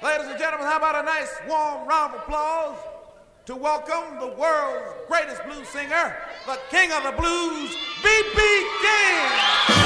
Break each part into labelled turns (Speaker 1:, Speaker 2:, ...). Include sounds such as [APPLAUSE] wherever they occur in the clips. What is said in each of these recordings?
Speaker 1: Ladies and gentlemen, how about a nice warm round of applause to welcome the world's greatest blues singer, the king of the blues, B.B. King.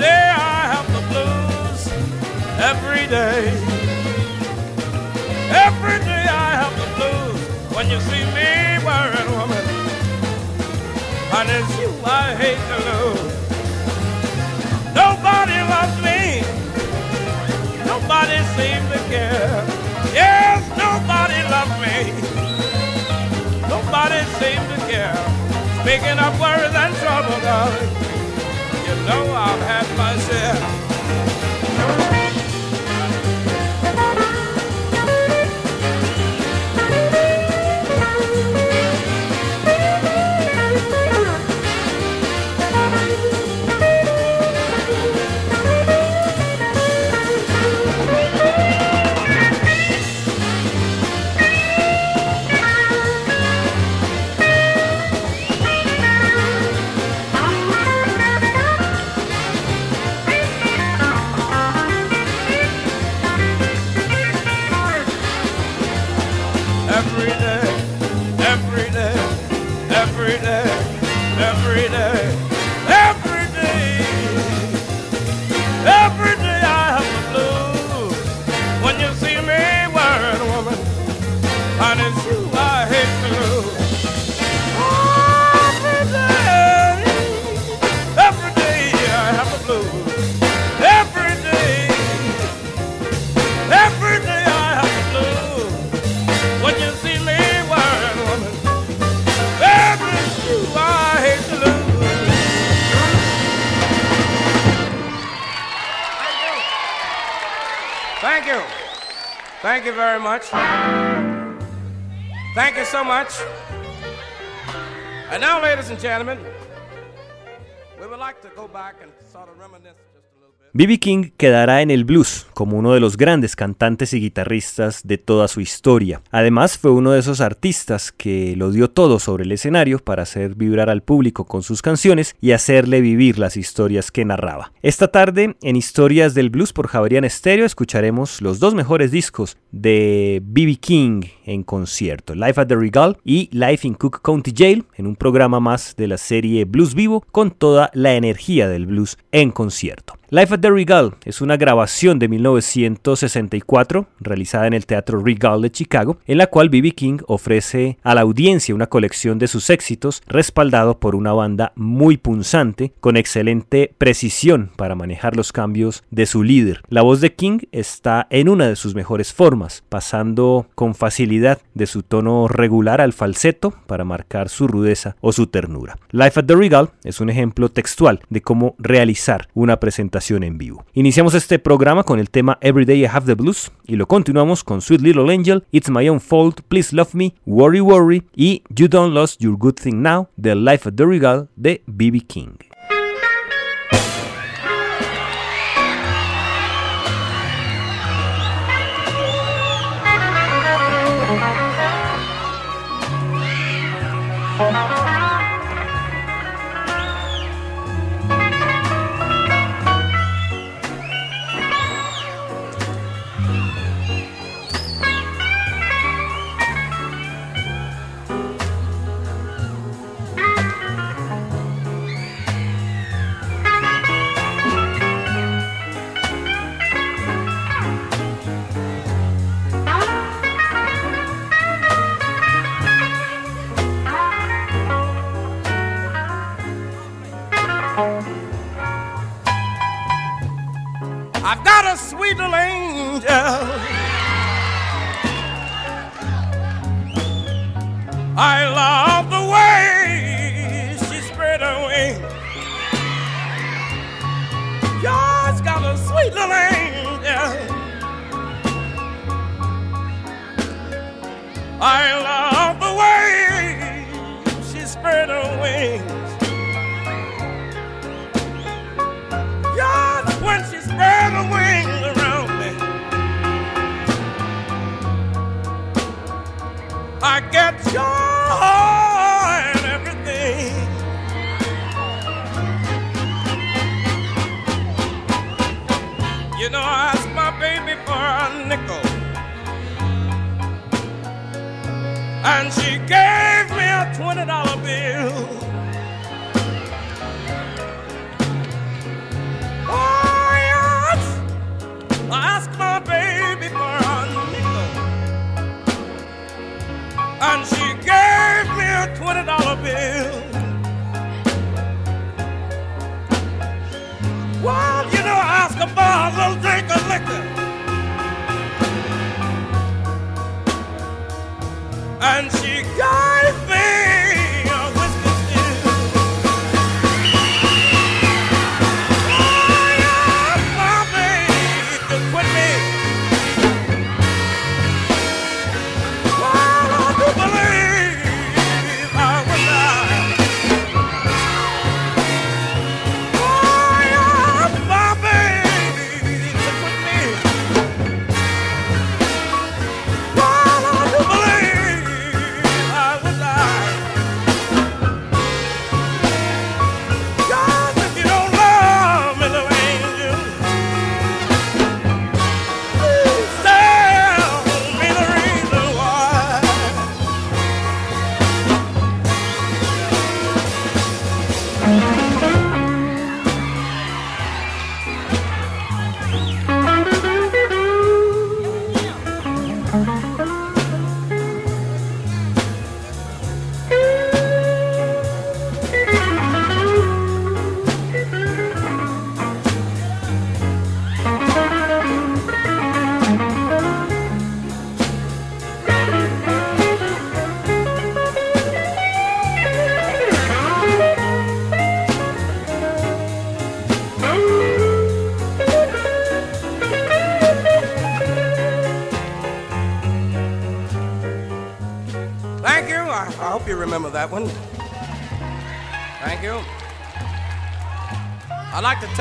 Speaker 2: Day I have the blues. Every day, every day I have the blues. When you see me wearing woman, and it's you I hate to lose. Nobody loves me. Nobody seems to care. Yes, nobody loves me. Nobody seems to care. Speaking of worries and trouble, darling, you know I've And gentlemen, we would like to go back and sort of reminisce
Speaker 3: B.B. King quedará en el blues como uno de los grandes cantantes y guitarristas de toda su historia. Además, fue uno de esos artistas que lo dio todo sobre el escenario para hacer vibrar al público con sus canciones y hacerle vivir las historias que narraba. Esta tarde, en Historias del Blues por Javerian Stereo, escucharemos los dos mejores discos de B.B. King en concierto, Live at the Regal y Live in Cook County Jail, en un programa más de la serie Blues Vivo con toda la energía del blues en concierto. Life at the Regal es una grabación de 1964 realizada en el Teatro Regal de Chicago, en la cual B.B. King ofrece a la audiencia una colección de sus éxitos respaldado por una banda muy punzante con excelente precisión para manejar los cambios de su líder. La voz de King está en una de sus mejores formas, pasando con facilidad de su tono regular al falseto para marcar su rudeza o su ternura. Life at the Regal es un ejemplo textual de cómo realizar una presentación en vivo. Iniciamos este programa con el tema Everyday I Have the Blues y lo continuamos con Sweet Little Angel, It's My Own Fault, Please Love Me, Worry Worry y You Don't Lost Your Good Thing Now de Life at the Regal de B.B. King.
Speaker 2: I've got a sweet little angel. I love the way she spread her wings. God's got a sweet little angel. I love the way she spread her wings.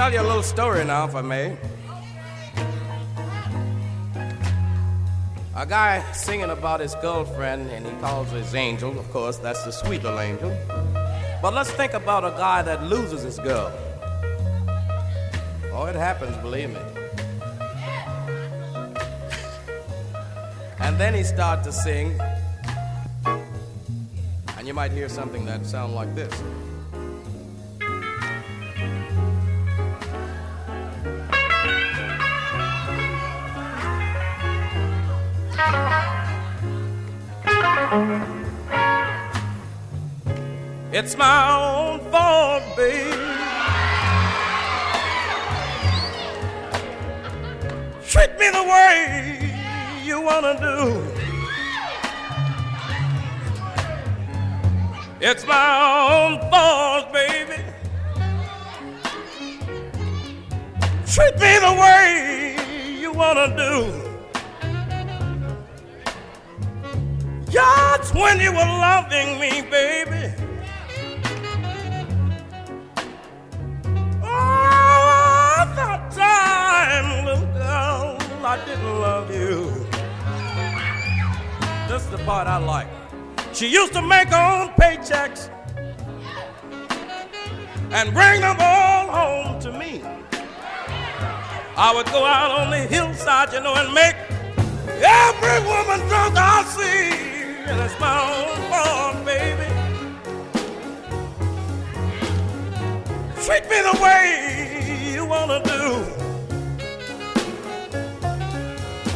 Speaker 2: Tell you a little story now, if I may. A guy singing about his girlfriend, and he calls his angel. Of course, that's the sweet little angel. But let's think about a guy that loses his girl. Oh, it happens, believe me. And then he starts to sing, and you might hear something that sounds like this. It's my own fault, babe. Treat me the way you wanna do. It's my own fault, baby. Treat me the way you wanna do. Just when you were loving me, baby. That time, little girl, I didn't love you. This is the part I like. She used to make her own paychecks and bring them all home to me. I would go out on the hillside, you know, and make every woman drunk I see. And it's my own fault, baby. Treat me the way wanna do.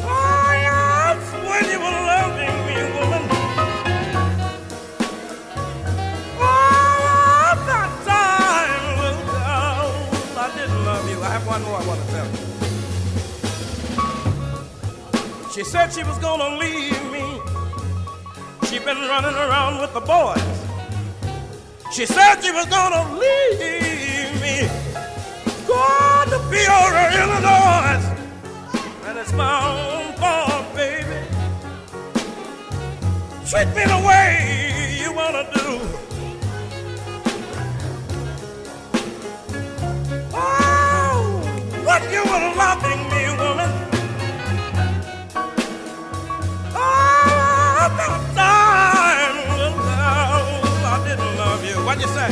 Speaker 2: Oh, yes, when you were loving me, woman. Oh, that time, I didn't love you. I have one more I want to tell. She said she was gonna leave me. She been running around with the boys. She said she was gonna leave me. Going to Peoria, Illinois. And it's my own fault, baby. Treat me the way you want to do. Oh, what you were loving me, woman. Oh, I've been dying. I didn't love you. What'd you say?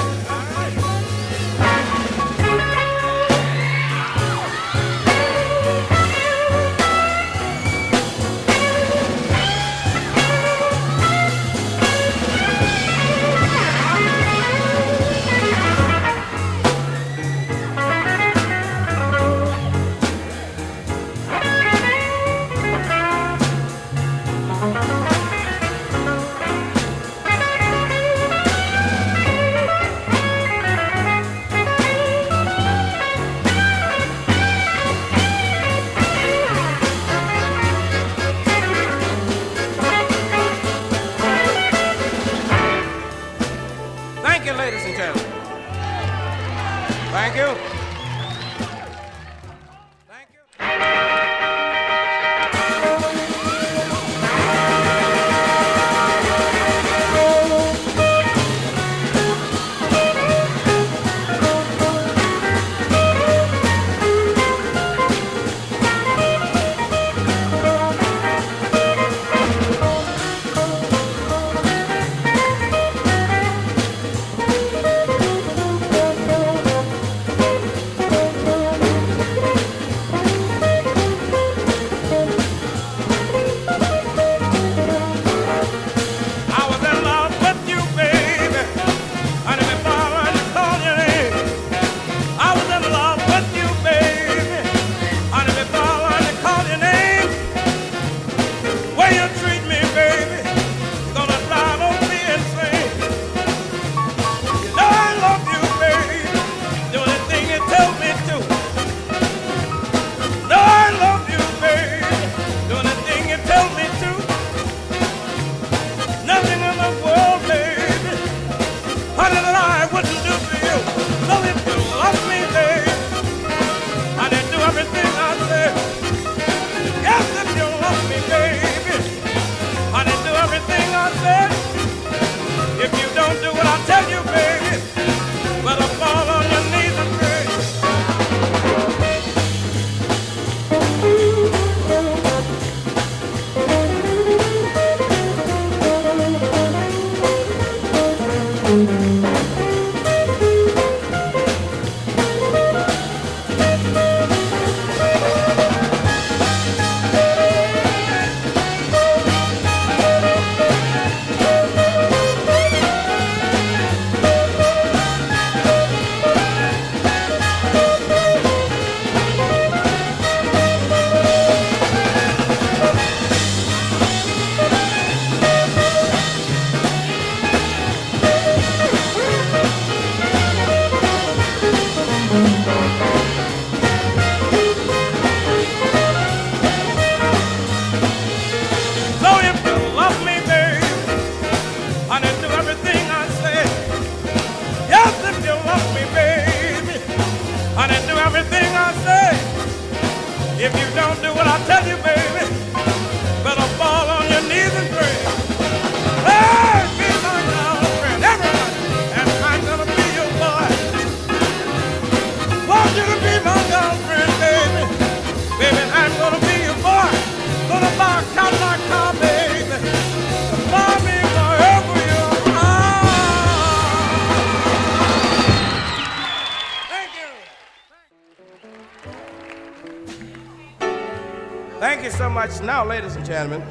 Speaker 2: much. Now, ladies and gentlemen,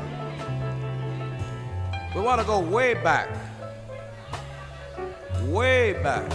Speaker 2: we want to go way back. Way back.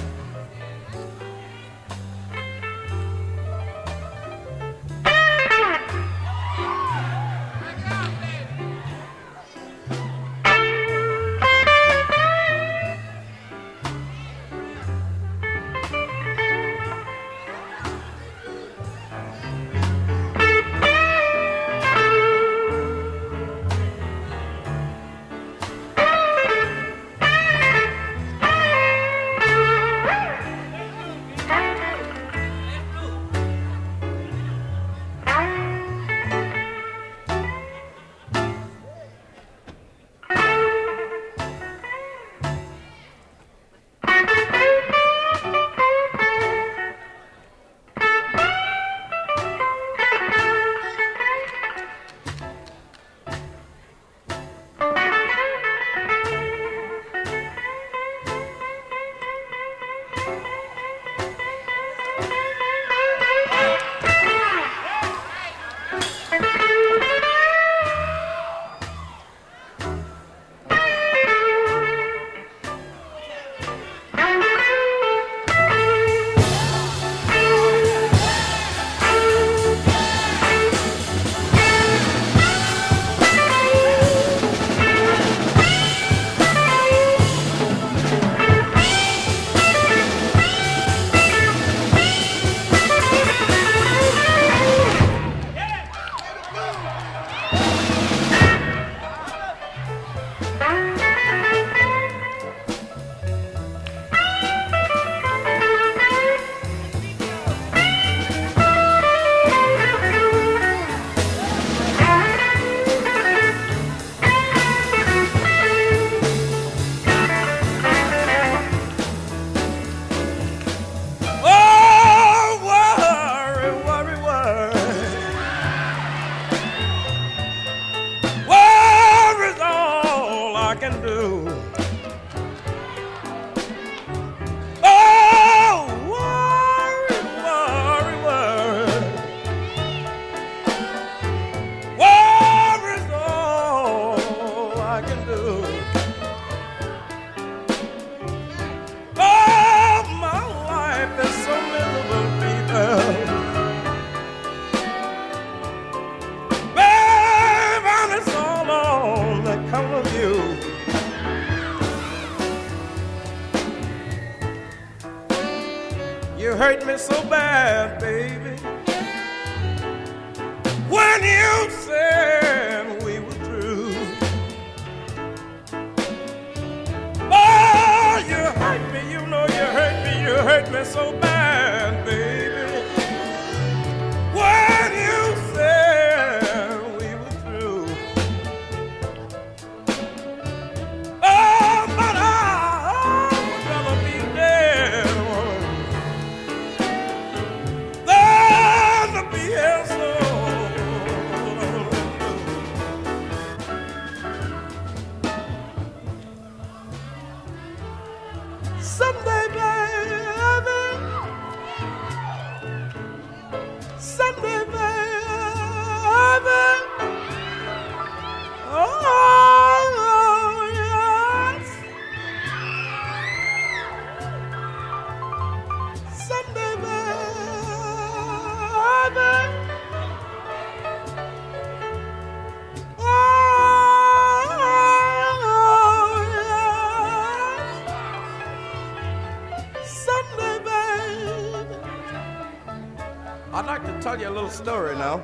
Speaker 2: Tell you a little story now.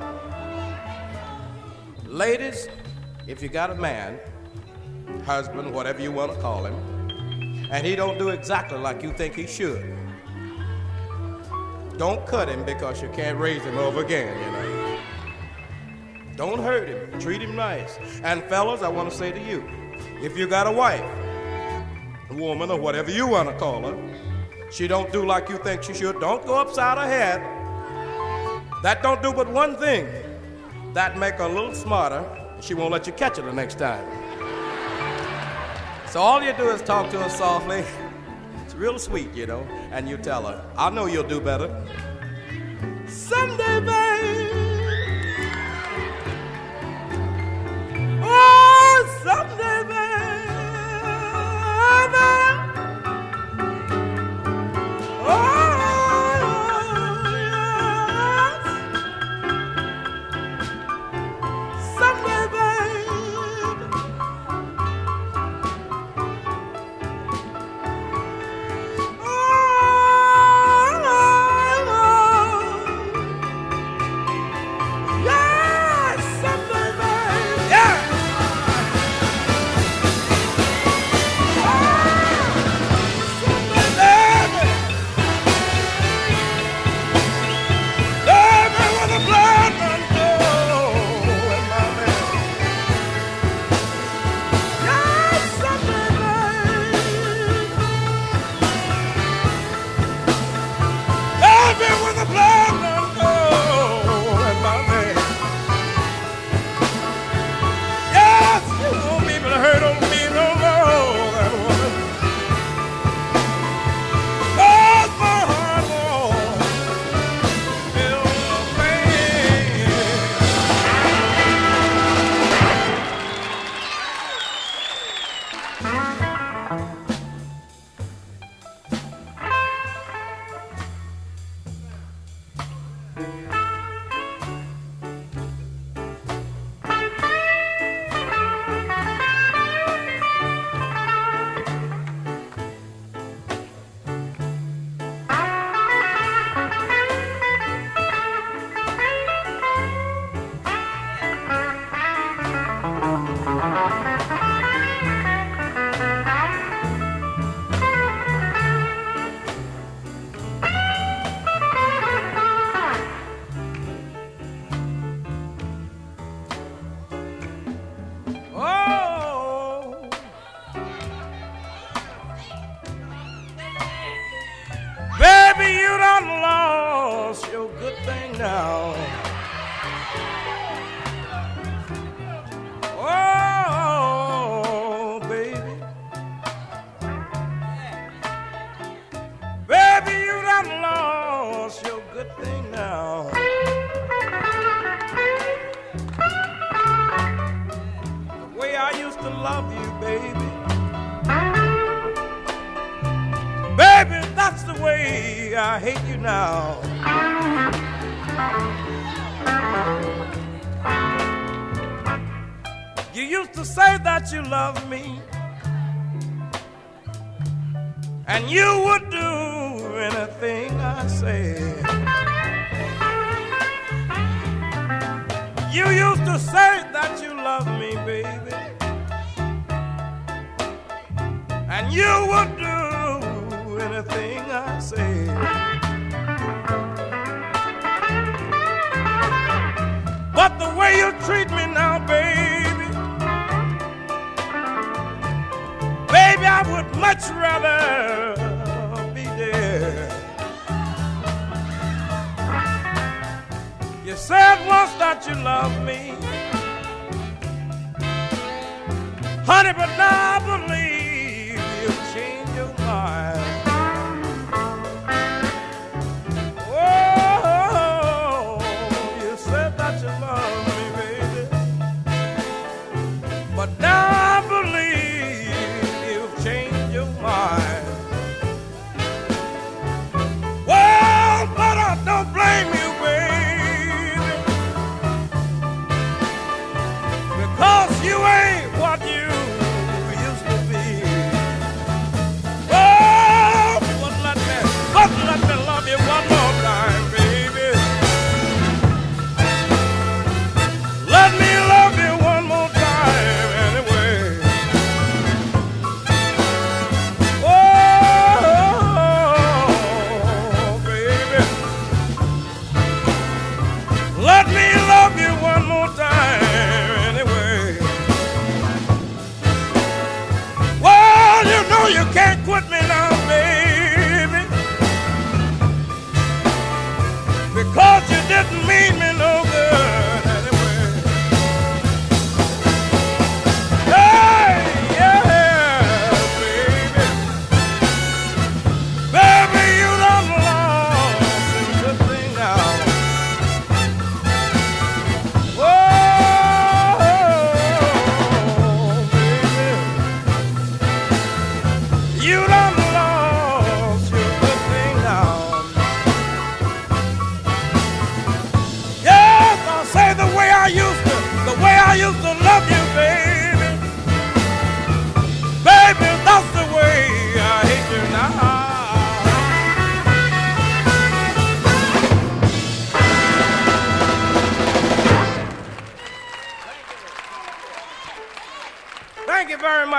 Speaker 2: Ladies, if you got a man, husband, whatever you want to call him, and he don't do exactly like you think he should, don't cut him because you can't raise him over again, you know. Don't hurt him. Treat him nice. And fellas, I want to say to you, if you got a wife, a woman, or whatever you want to call her, she don't do like you think she should, don't go upside her head. That don't do but one thing. That make her a little smarter. She won't let you catch her the next time. So all you do is talk to her softly. It's real sweet, you know, and you tell her, I know you'll do better.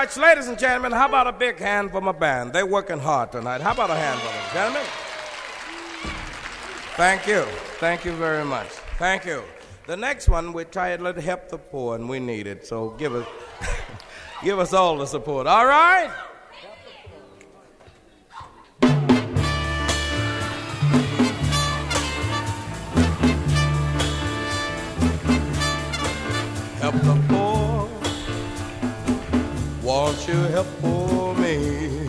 Speaker 2: Much, ladies and gentlemen. How about a big hand for my band? They're working hard tonight. How about a hand for them, gentlemen? Thank you. Thank you very much. Thank you. The next one we're titled Help the Poor, and we need it. So give us [LAUGHS] give us all the support. All right? Help the. Won't you help for me?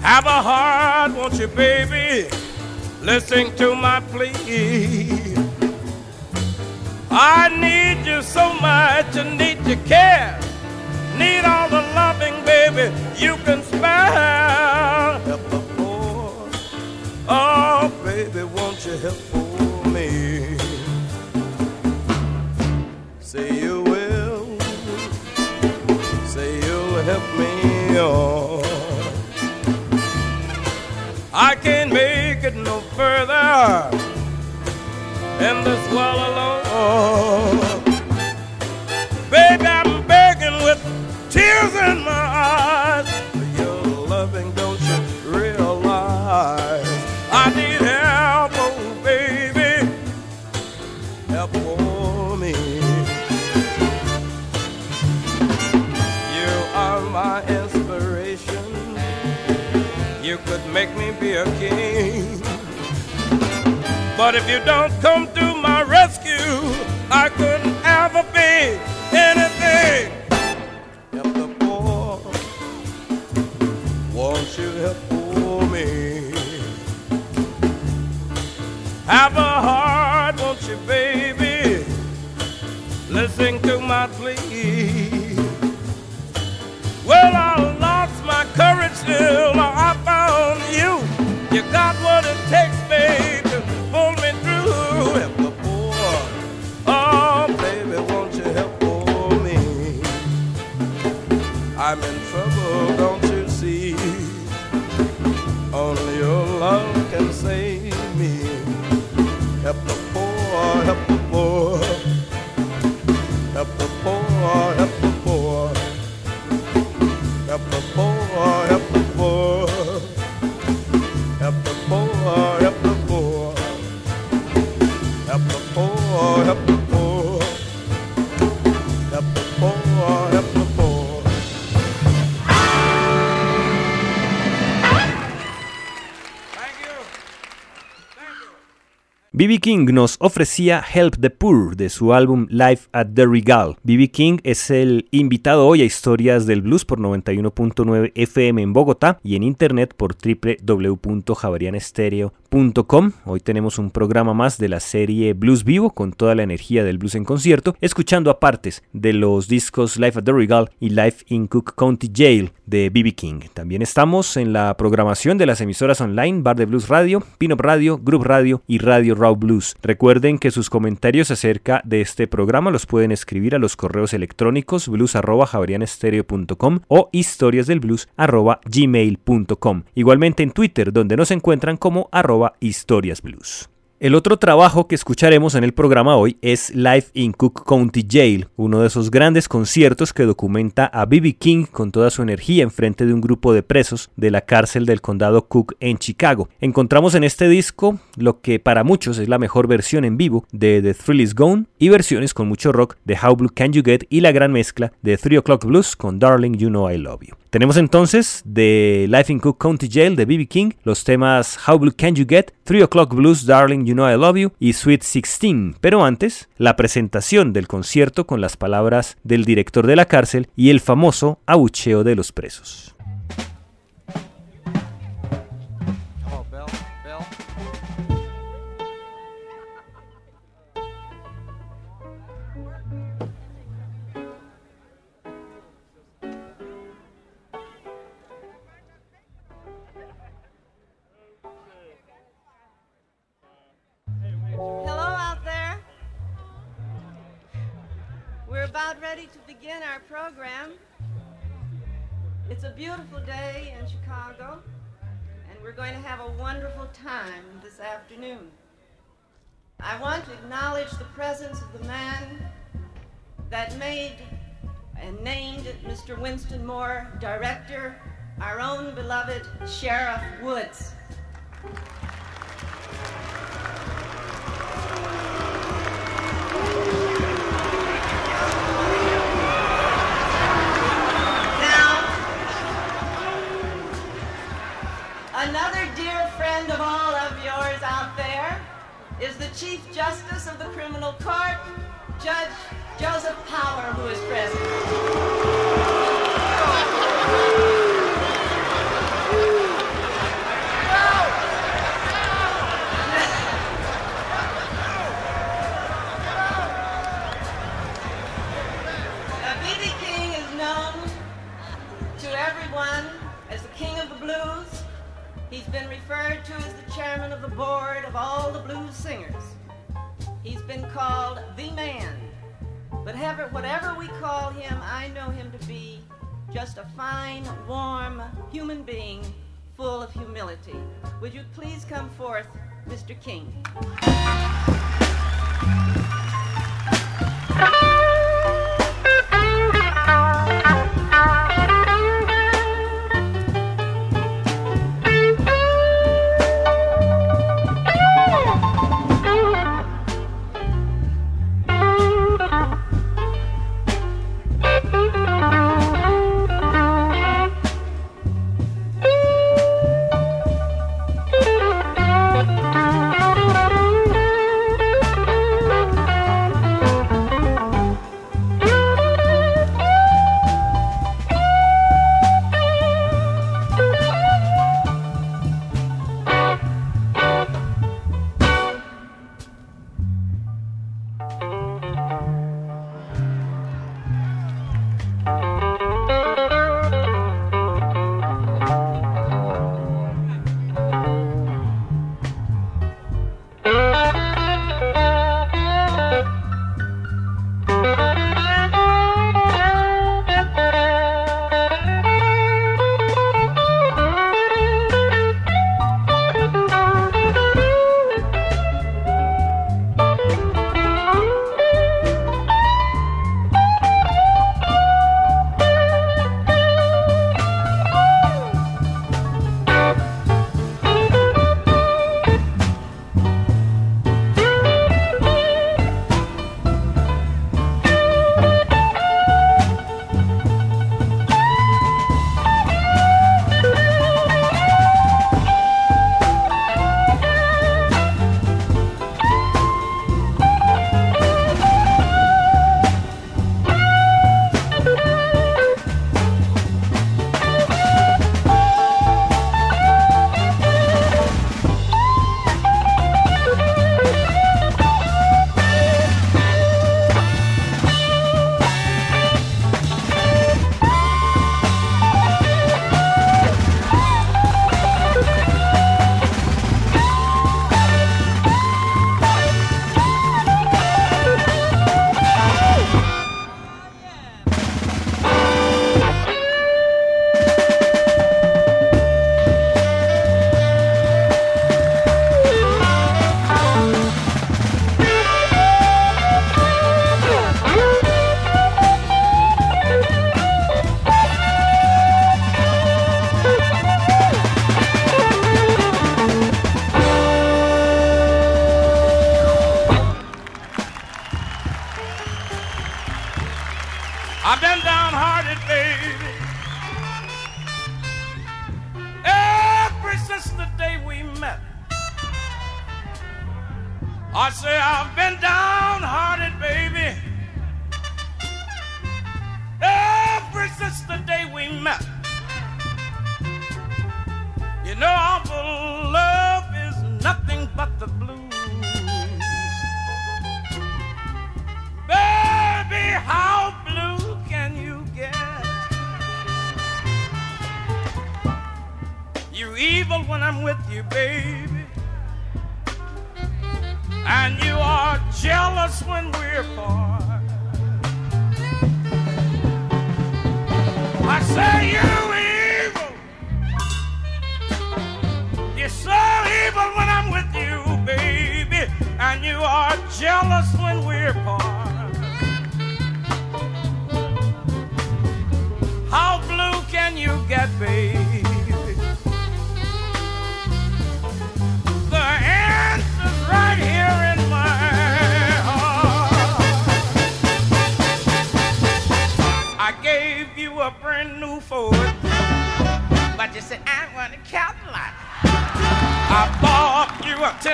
Speaker 2: Have a heart, won't you, baby? Listen to my plea. I need you so much, I need your care. Need all the loving, baby, you can spare. Help poor. Oh, baby, won't you help for me? Say you help me on. I can't make it no further in this world alone. Baby, I'm begging with tears in my eyes make me be a king. But if you don't come to my rescue, I couldn't ever be anything. Help the poor. Won't you help for me? Have a heart, won't you, baby? Listen to my
Speaker 3: B.B. King nos ofrecía Help the Poor de su álbum Life at the Regal. B.B. King es el invitado hoy a Historias del Blues por 91.9 FM en Bogotá y en internet por www.javarianestereo.com. Hoy tenemos un programa más de la serie Blues Vivo con toda la energía del blues en concierto, escuchando apartes de los discos Life at the Regal y Life in Cook County Jail de B.B. King. También estamos en la programación de las emisoras online Bar de Blues Radio, Pinop Radio, Group Radio y Radio Raw Blues. Recuerden que sus comentarios acerca de este programa los pueden escribir a los correos electrónicos blues.javarianestereo.com o historiasdelblues.gmail.com. Igualmente en Twitter, donde nos encuentran como arroba historiasblues. El otro trabajo que escucharemos en el programa hoy es Live in Cook County Jail, uno de esos grandes conciertos que documenta a B.B. King con toda su energía en frente de un grupo de presos de la cárcel del condado Cook en Chicago. Encontramos en este disco lo que para muchos es la mejor versión en vivo de The Thrill Is Gone y versiones con mucho rock de How Blue Can You Get y la gran mezcla de 3 O'Clock Blues con Darling You Know I Love You. Tenemos entonces de Life in Cook County Jail de B.B. King los temas How Blue Can You Get, 3 O'Clock Blues, Darling You Know I Love You y Sweet 16. Pero antes, la presentación del concierto con las palabras del director de la cárcel y el famoso abucheo de los presos.
Speaker 4: About ready to begin our program. It's a beautiful day in Chicago, and we're going to have a wonderful time this afternoon. I want to acknowledge the presence of the man that made and named Mr. Winston Moore director, our own beloved Sheriff Woods. Chief Justice of the Criminal Court, Judge Joseph Power, who is present. King is known to everyone as the King of the Blues, He's been referred to as the chairman of the board of all the blues singers. Been called the man. But whatever we call him, I know him to be just a fine, warm human being full of humility. Would you please come forth, Mr. King?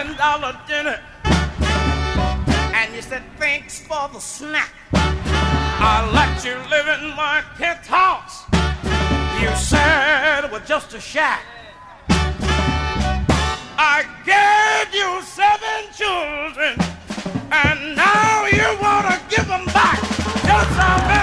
Speaker 2: Ten dollar dinner, and you said thanks for the snack. I let you live in my penthouse. You said it was just a shack. I gave you seven children, and now you want to give them back. Yes, I've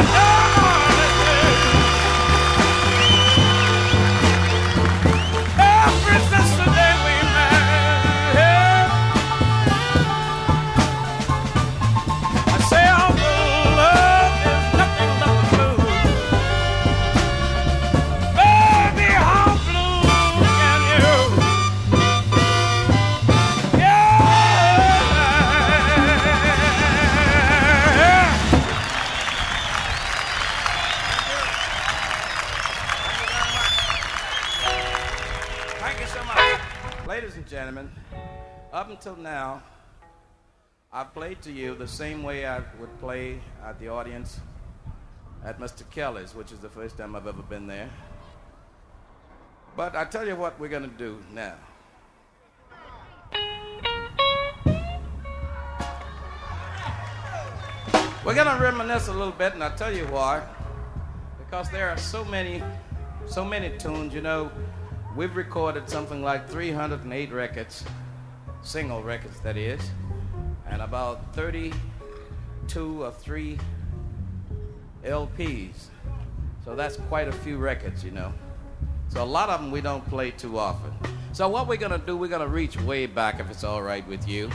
Speaker 2: until now, I've played to you the same way I would play at the audience at Mr. Kelly's, which is the first time I've ever been there. But I tell you what we're going to do now. We're going to reminisce a little bit, and I'll tell you why. Because there are so many, so many tunes. You know, we've recorded something like 308 records, single records, that is, and about 32 or 3 LPs. So that's quite a few records, you know. So a lot of them we don't play too often. So what we're gonna do, we're gonna reach way back if it's all right with you,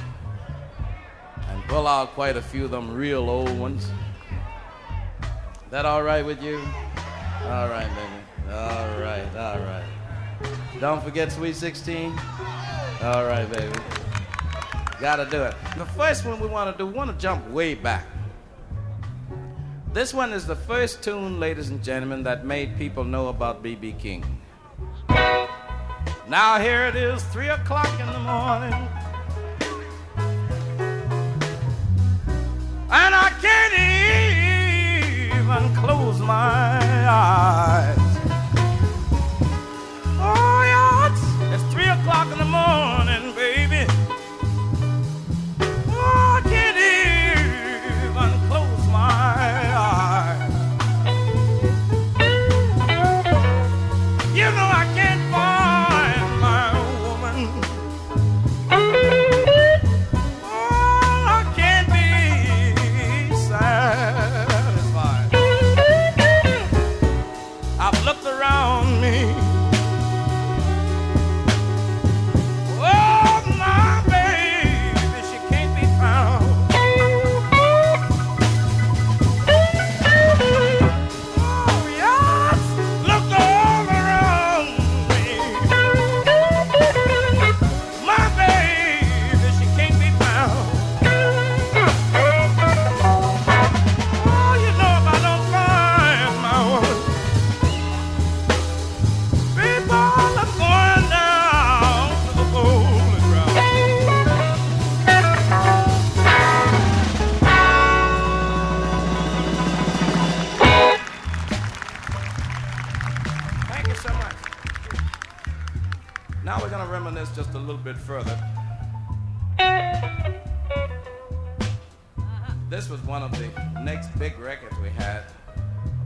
Speaker 2: and pull out quite a few of them real old ones. That all right with you? All right, baby. All right, all right. Don't forget Sweet 16. All right, baby. Gotta do it. The first one we want to do, we want to jump way back. This one is the first tune, ladies and gentlemen, that made people know about B.B. King. Now here it is, three o'clock in the morning. And I can't even close my eyes. this just a little bit further. This was one of the next big records we had,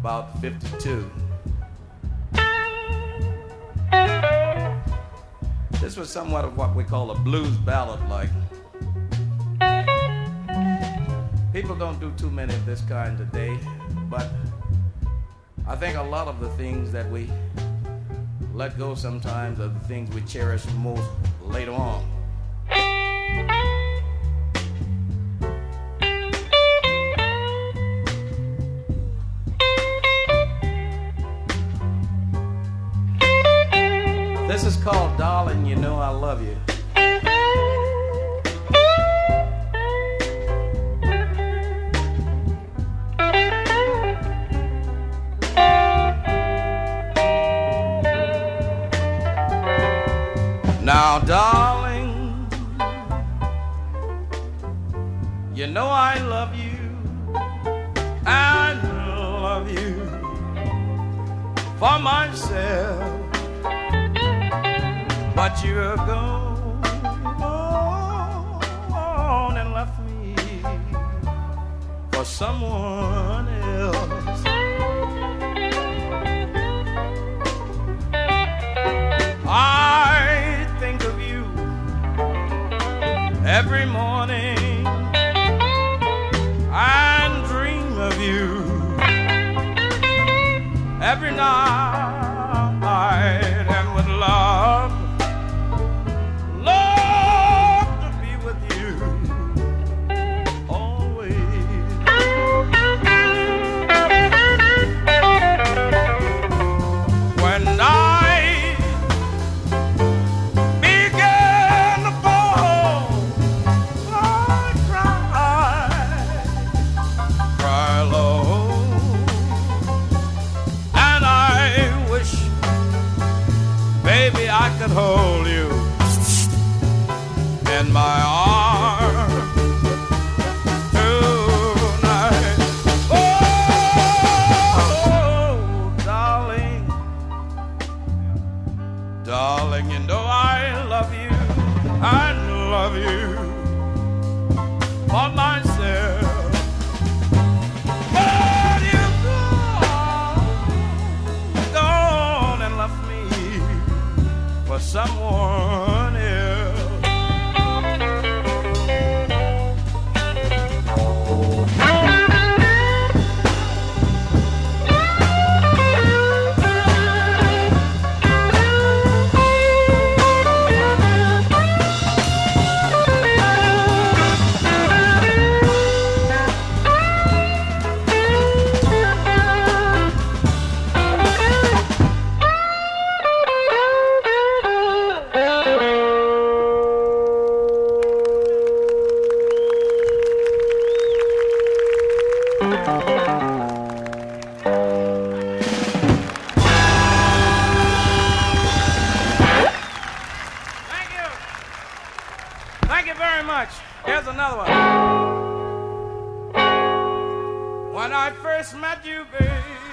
Speaker 2: about 52. This was somewhat of what we call a blues ballad like. People don't do too many of this kind today, but I think a lot of the things that we let go sometimes of the things we cherish most later on. you every night. another one. When I first met you, babe.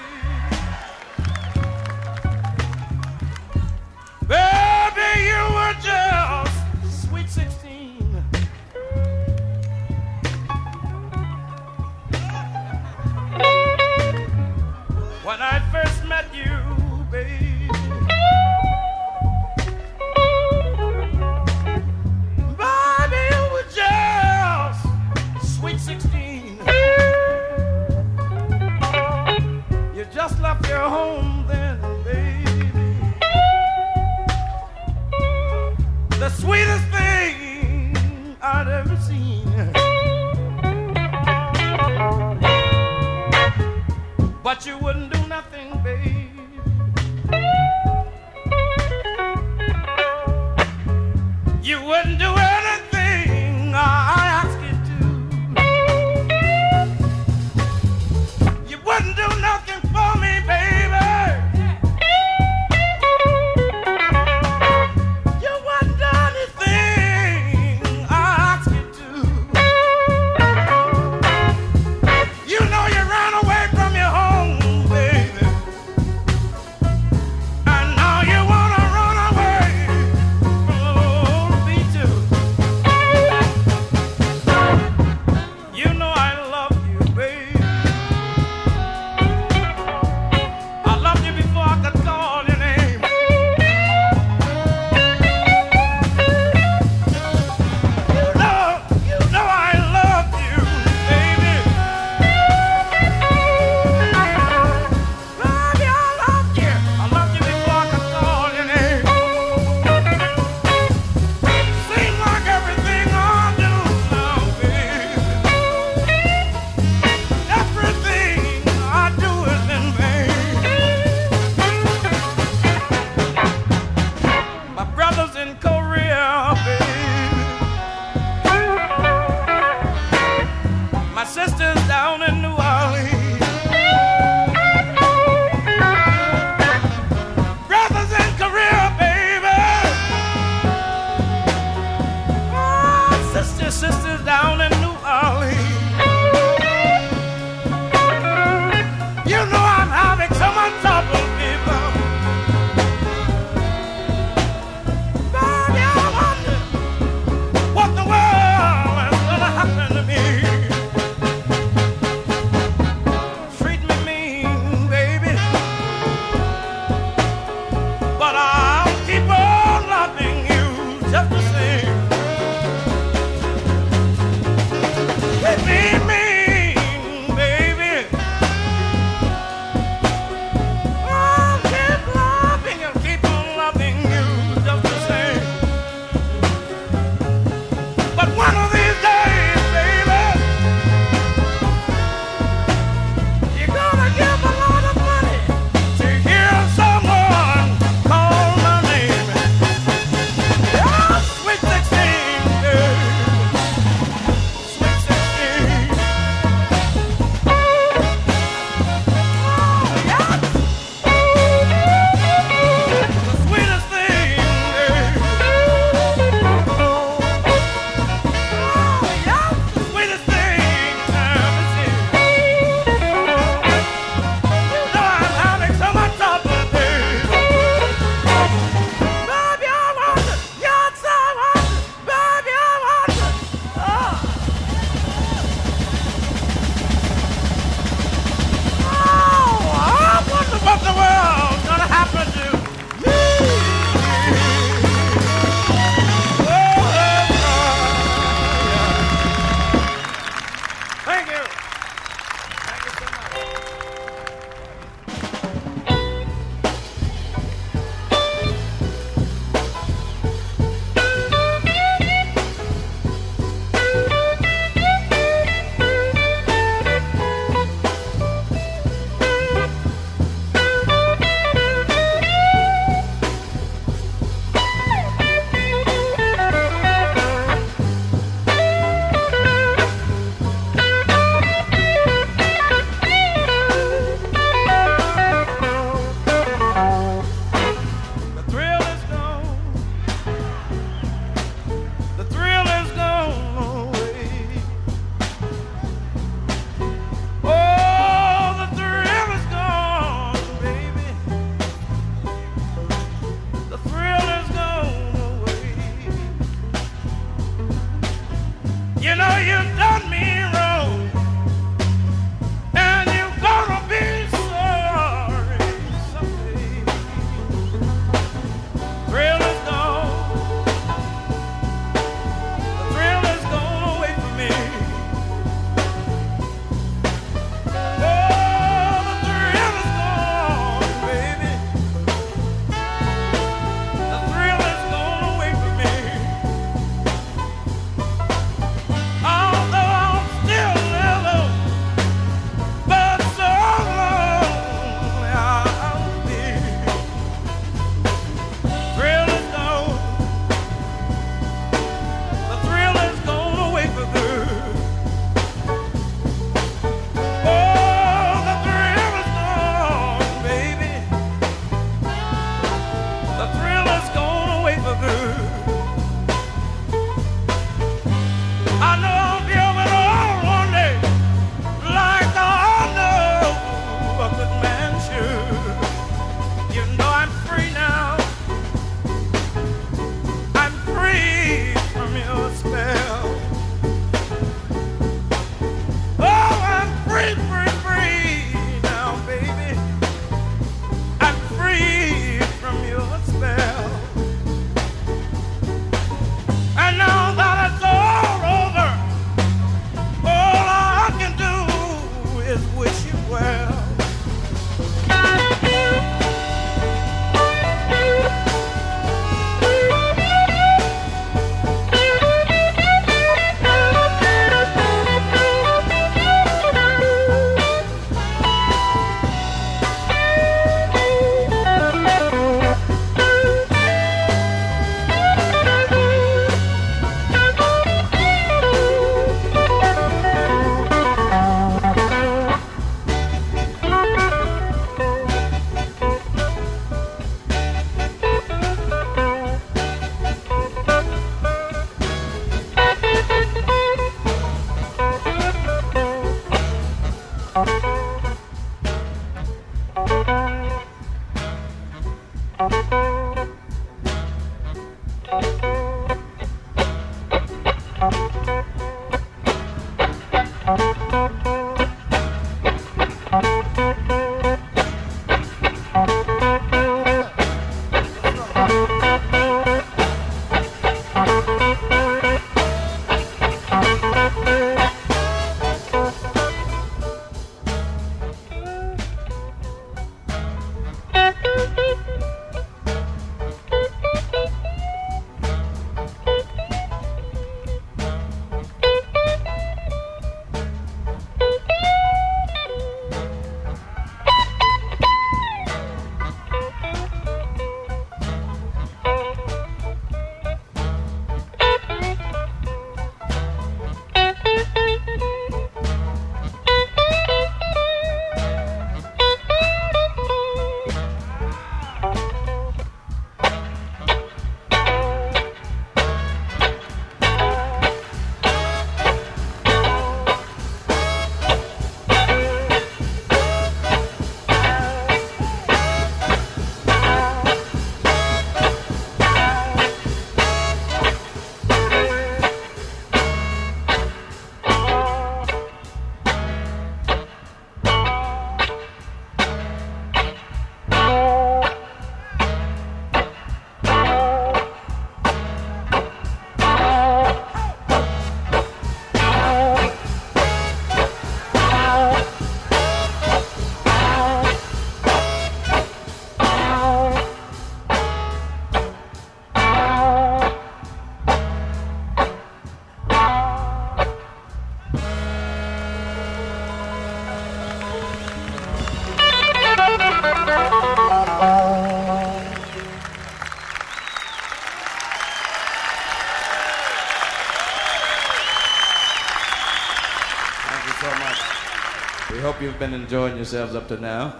Speaker 2: You've been enjoying yourselves up to now.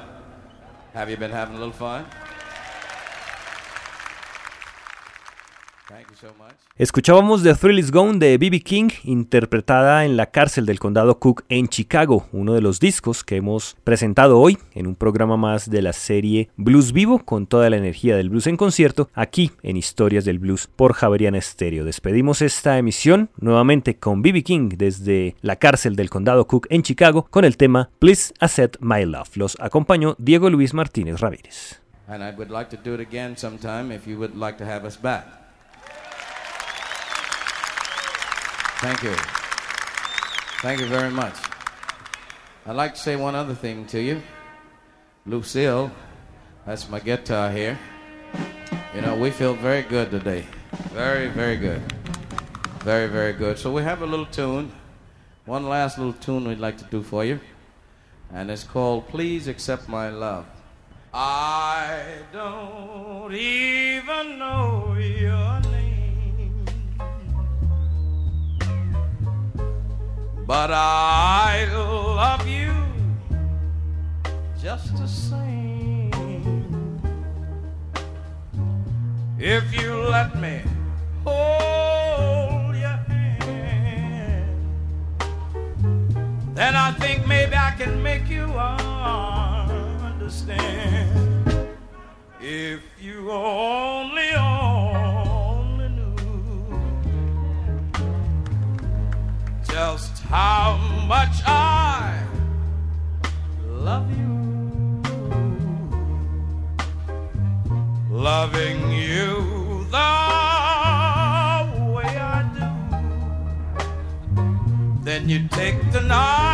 Speaker 2: Have you been having a little fun?
Speaker 3: Escuchábamos The Thrill Is Gone de B.B. King, interpretada en la cárcel del condado Cook en Chicago, uno de los discos que hemos presentado hoy en un programa más de la serie Blues Vivo, con toda la energía del blues en concierto, aquí en Historias del Blues por Javerian Stereo. Despedimos esta emisión nuevamente con B.B. King desde la cárcel del condado Cook en Chicago con el tema Please Accept My Love. Los acompañó Diego Luis Martínez Ramírez.
Speaker 2: And I would like to do it again sometime if you would like to have us back. Thank you. Thank you very much. I'd like to say one other thing to you. Lucille, that's my guitar here. You know, we feel very good today. Very, very good. Very, very good. So we have a little tune, one last little tune we'd like to do for you. And it's called Please Accept My Love. I don't even know your But I love you just the same. If you let me hold your hand, then I think maybe I can make you understand. If you only just how much I love you. Loving you the way I do. Then you take the knife